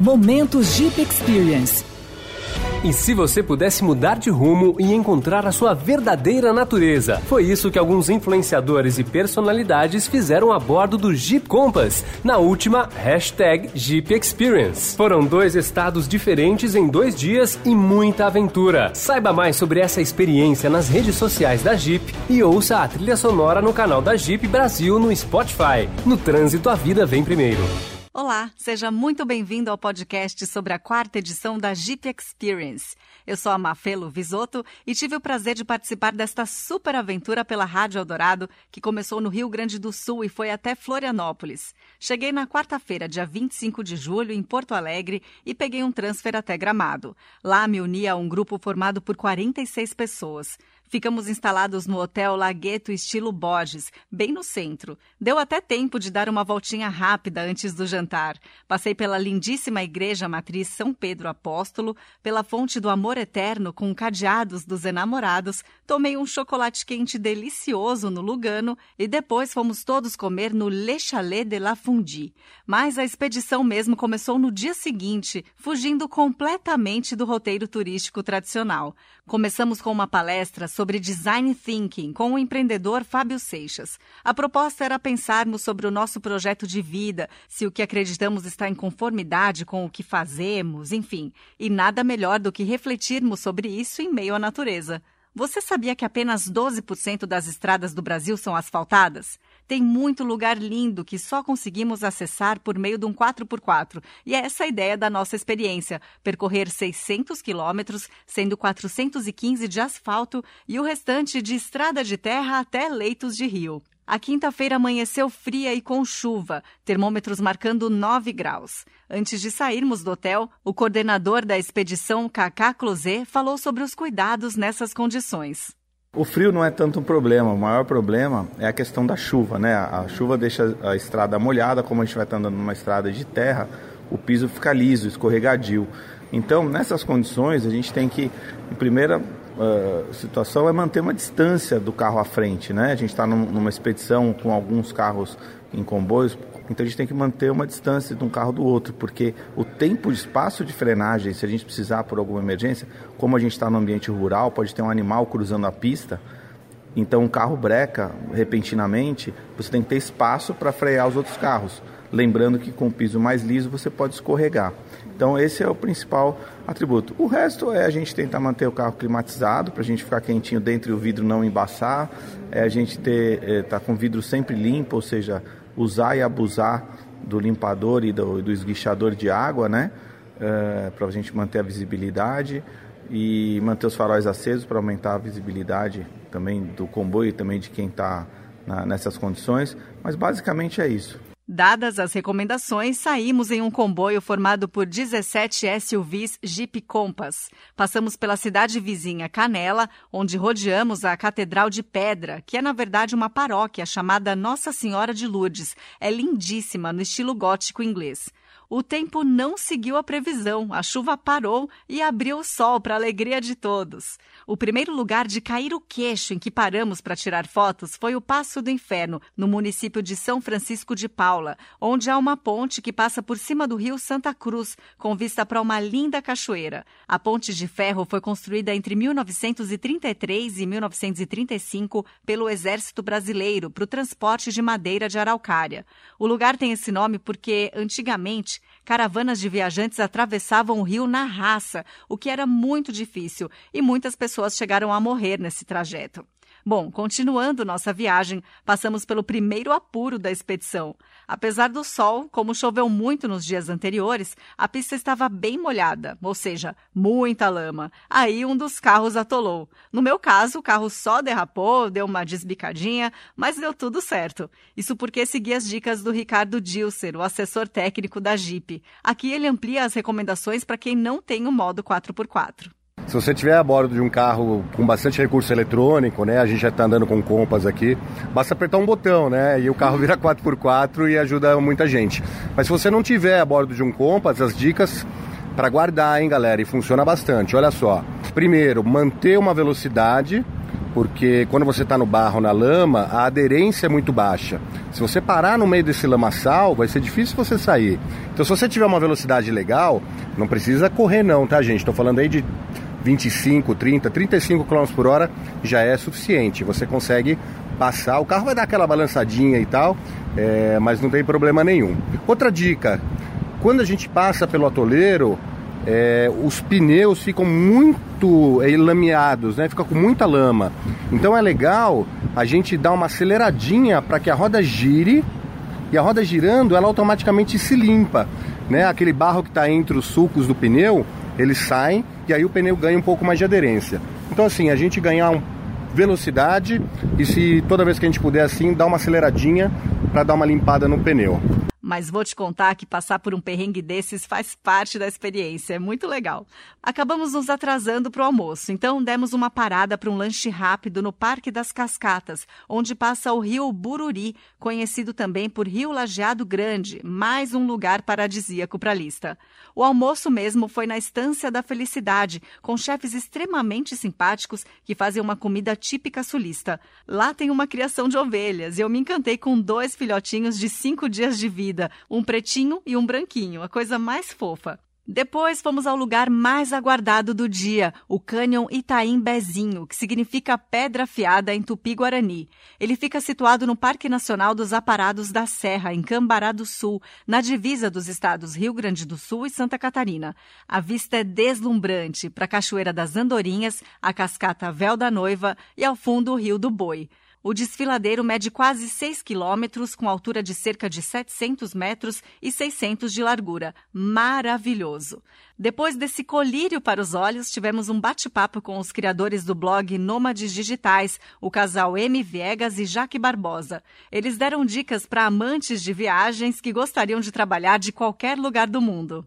Momentos Jeep Experience. E se você pudesse mudar de rumo e encontrar a sua verdadeira natureza? Foi isso que alguns influenciadores e personalidades fizeram a bordo do Jeep Compass, na última hashtag Jeep Experience. Foram dois estados diferentes em dois dias e muita aventura. Saiba mais sobre essa experiência nas redes sociais da Jeep e ouça a trilha sonora no canal da Jeep Brasil no Spotify. No trânsito, a vida vem primeiro. Olá, seja muito bem-vindo ao podcast sobre a quarta edição da Jeep Experience. Eu sou a Mafelo Visoto e tive o prazer de participar desta super aventura pela Rádio Eldorado, que começou no Rio Grande do Sul e foi até Florianópolis. Cheguei na quarta-feira, dia 25 de julho, em Porto Alegre e peguei um transfer até Gramado. Lá me uni a um grupo formado por 46 pessoas. Ficamos instalados no Hotel Lagueto estilo Borges, bem no centro. Deu até tempo de dar uma voltinha rápida antes do jantar. Passei pela lindíssima Igreja Matriz São Pedro Apóstolo, pela Fonte do Amor Eterno com cadeados dos enamorados, tomei um chocolate quente delicioso no Lugano e depois fomos todos comer no Le Chalet de la Fondue. Mas a expedição mesmo começou no dia seguinte, fugindo completamente do roteiro turístico tradicional. Começamos com uma palestra sobre design thinking com o empreendedor Fábio Seixas. A proposta era pensarmos sobre o nosso projeto de vida, se o que acreditamos está em conformidade com o que fazemos, enfim. E nada melhor do que refletirmos sobre isso em meio à natureza. Você sabia que apenas 12% das estradas do Brasil são asfaltadas? Tem muito lugar lindo que só conseguimos acessar por meio de um 4x4. E é essa a ideia da nossa experiência: percorrer 600 quilômetros, sendo 415 de asfalto e o restante de estrada de terra até leitos de rio. A quinta-feira amanheceu fria e com chuva, termômetros marcando 9 graus. Antes de sairmos do hotel, o coordenador da expedição, Kaká Closé, falou sobre os cuidados nessas condições. O frio não é tanto um problema, o maior problema é a questão da chuva, né? A chuva deixa a estrada molhada, como a gente vai estar andando numa estrada de terra, o piso fica liso, escorregadio. Então, nessas condições, a gente tem que, em primeira uh, situação, é manter uma distância do carro à frente, né? A gente está num, numa expedição com alguns carros em comboios, então a gente tem que manter uma distância de um carro do outro, porque o tempo de espaço de frenagem, se a gente precisar por alguma emergência, como a gente está no ambiente rural, pode ter um animal cruzando a pista, então um carro breca repentinamente, você tem que ter espaço para frear os outros carros. Lembrando que com o piso mais liso você pode escorregar. Então esse é o principal atributo. O resto é a gente tentar manter o carro climatizado para a gente ficar quentinho dentro e o vidro não embaçar. É a gente ter é, tá com o vidro sempre limpo, ou seja, usar e abusar do limpador e do, do esguichador de água, né? É, para a gente manter a visibilidade e manter os faróis acesos para aumentar a visibilidade também do comboio e também de quem está nessas condições. Mas basicamente é isso. Dadas as recomendações, saímos em um comboio formado por 17 SUVs Jeep Compass. Passamos pela cidade vizinha Canela, onde rodeamos a Catedral de Pedra, que é na verdade uma paróquia chamada Nossa Senhora de Lourdes. É lindíssima no estilo gótico inglês. O tempo não seguiu a previsão, a chuva parou e abriu o sol para a alegria de todos. O primeiro lugar de cair o queixo em que paramos para tirar fotos foi o Passo do Inferno, no município de São Francisco de Paula, onde há uma ponte que passa por cima do rio Santa Cruz, com vista para uma linda cachoeira. A ponte de ferro foi construída entre 1933 e 1935 pelo Exército Brasileiro para o transporte de madeira de araucária. O lugar tem esse nome porque, antigamente, caravanas de viajantes atravessavam o rio na raça, o que era muito difícil, e muitas pessoas chegaram a morrer nesse trajeto. Bom, continuando nossa viagem, passamos pelo primeiro apuro da expedição. Apesar do sol, como choveu muito nos dias anteriores, a pista estava bem molhada, ou seja, muita lama. Aí um dos carros atolou. No meu caso, o carro só derrapou, deu uma desbicadinha, mas deu tudo certo. Isso porque segui as dicas do Ricardo Dilser, o assessor técnico da Jeep. Aqui ele amplia as recomendações para quem não tem o modo 4x4. Se você estiver a bordo de um carro com bastante recurso eletrônico, né? A gente já está andando com compas aqui, basta apertar um botão, né? E o carro vira 4x4 e ajuda muita gente. Mas se você não tiver a bordo de um Compass, as dicas para guardar, hein, galera? E funciona bastante. Olha só. Primeiro, manter uma velocidade, porque quando você está no barro, na lama, a aderência é muito baixa. Se você parar no meio desse lamaçal, vai ser difícil você sair. Então, se você tiver uma velocidade legal, não precisa correr não, tá, gente? Estou falando aí de 25, 30, 35 km por hora já é suficiente. Você consegue passar, o carro vai dar aquela balançadinha e tal, é, mas não tem problema nenhum. Outra dica: quando a gente passa pelo atoleiro, é, os pneus ficam muito é, lameados, né? Fica com muita lama. Então é legal a gente dar uma aceleradinha para que a roda gire e a roda girando, ela automaticamente se limpa, né? Aquele barro que está entre os sulcos do pneu, eles saem e aí o pneu ganha um pouco mais de aderência. Então assim, a gente ganhar velocidade e se toda vez que a gente puder assim, dar uma aceleradinha para dar uma limpada no pneu. Mas vou te contar que passar por um perrengue desses faz parte da experiência, é muito legal. Acabamos nos atrasando para o almoço, então demos uma parada para um lanche rápido no Parque das Cascatas, onde passa o rio Bururi, conhecido também por Rio Lajeado Grande, mais um lugar paradisíaco para a lista. O almoço mesmo foi na Estância da Felicidade, com chefes extremamente simpáticos que fazem uma comida típica sulista. Lá tem uma criação de ovelhas e eu me encantei com dois filhotinhos de cinco dias de vida um pretinho e um branquinho, a coisa mais fofa. Depois fomos ao lugar mais aguardado do dia, o Cânion Itaim Bezinho, que significa Pedra Afiada em Tupi-Guarani. Ele fica situado no Parque Nacional dos Aparados da Serra, em Cambará do Sul, na divisa dos estados Rio Grande do Sul e Santa Catarina. A vista é deslumbrante para a Cachoeira das Andorinhas, a Cascata Véu da Noiva e ao fundo o Rio do Boi. O desfiladeiro mede quase 6 quilômetros, com altura de cerca de 700 metros e 600 de largura. Maravilhoso! Depois desse colírio para os olhos, tivemos um bate-papo com os criadores do blog Nômades Digitais, o casal M. Viegas e Jaque Barbosa. Eles deram dicas para amantes de viagens que gostariam de trabalhar de qualquer lugar do mundo.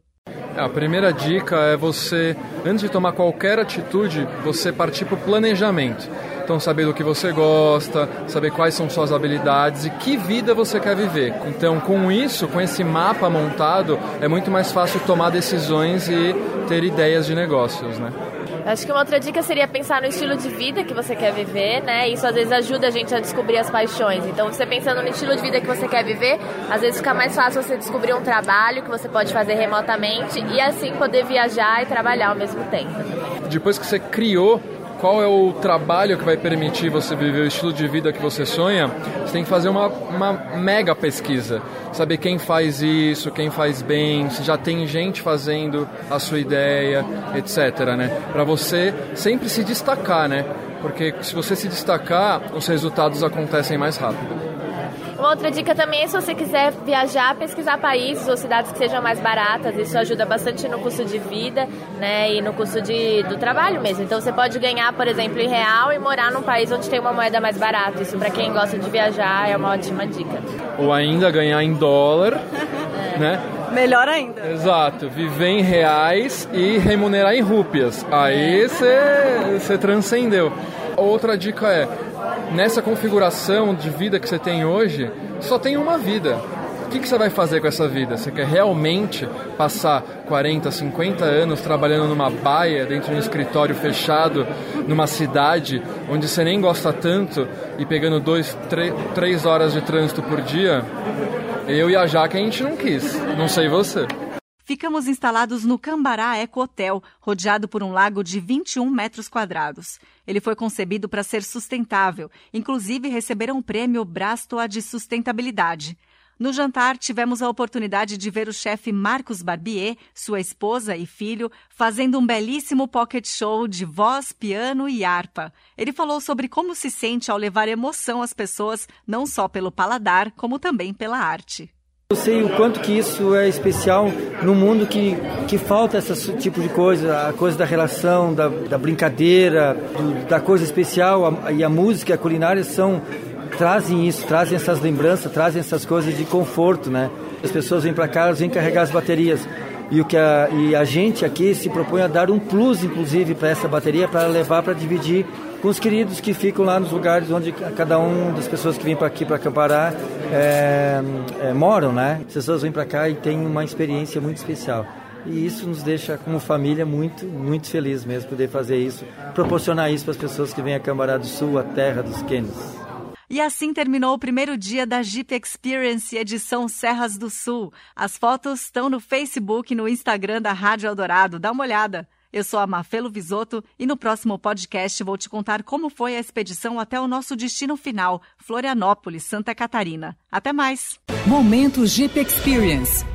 A primeira dica é você, antes de tomar qualquer atitude, você partir para o planejamento. Então, saber do que você gosta, saber quais são suas habilidades e que vida você quer viver. Então, com isso, com esse mapa montado, é muito mais fácil tomar decisões e ter ideias de negócios, né? Acho que uma outra dica seria pensar no estilo de vida que você quer viver, né? Isso às vezes ajuda a gente a descobrir as paixões. Então, você pensando no estilo de vida que você quer viver, às vezes fica mais fácil você descobrir um trabalho que você pode fazer remotamente e assim poder viajar e trabalhar ao mesmo tempo. Depois que você criou qual é o trabalho que vai permitir você viver o estilo de vida que você sonha, você tem que fazer uma, uma mega pesquisa. Saber quem faz isso, quem faz bem, se já tem gente fazendo a sua ideia, etc. Né? Para você sempre se destacar, né? Porque se você se destacar, os resultados acontecem mais rápido. Uma outra dica também é se você quiser viajar, pesquisar países ou cidades que sejam mais baratas. Isso ajuda bastante no custo de vida, né, e no custo de, do trabalho mesmo. Então você pode ganhar, por exemplo, em real e morar num país onde tem uma moeda mais barata. Isso para quem gosta de viajar é uma ótima dica. Ou ainda ganhar em dólar, é. né? Melhor ainda. Exato, viver em reais e remunerar em rúpias. Aí você transcendeu. Outra dica é nessa configuração de vida que você tem hoje, só tem uma vida. O que, que você vai fazer com essa vida? Você quer realmente passar 40, 50 anos trabalhando numa baia, dentro de um escritório fechado, numa cidade onde você nem gosta tanto e pegando dois, três horas de trânsito por dia? Eu e a Jaque a gente não quis. Não sei você. Ficamos instalados no Cambará Eco Hotel, rodeado por um lago de 21 metros quadrados. Ele foi concebido para ser sustentável, inclusive receberam o prêmio Brastoa de Sustentabilidade. No jantar, tivemos a oportunidade de ver o chefe Marcos Barbier, sua esposa e filho, fazendo um belíssimo pocket show de voz, piano e harpa. Ele falou sobre como se sente ao levar emoção às pessoas, não só pelo paladar, como também pela arte. Eu sei o quanto que isso é especial no mundo que, que falta esse tipo de coisa, a coisa da relação, da, da brincadeira, do, da coisa especial, a, e a música, a culinária são trazem isso, trazem essas lembranças, trazem essas coisas de conforto, né? As pessoas vêm para cá, elas vêm carregar as baterias. E, o que a, e a gente aqui se propõe a dar um plus, inclusive, para essa bateria, para levar para dividir com os queridos que ficam lá nos lugares onde cada um das pessoas que vêm para aqui para acamparar é, é, moram, né? As pessoas vêm para cá e têm uma experiência muito especial. E isso nos deixa, como família, muito, muito feliz mesmo poder fazer isso, proporcionar isso para as pessoas que vêm a Cambará do Sul, a terra dos Quênios. E assim terminou o primeiro dia da Jeep Experience edição Serras do Sul. As fotos estão no Facebook e no Instagram da Rádio Eldorado. Dá uma olhada. Eu sou a Mafelo Visoto e no próximo podcast vou te contar como foi a expedição até o nosso destino final, Florianópolis, Santa Catarina. Até mais! Momento Jeep Experience.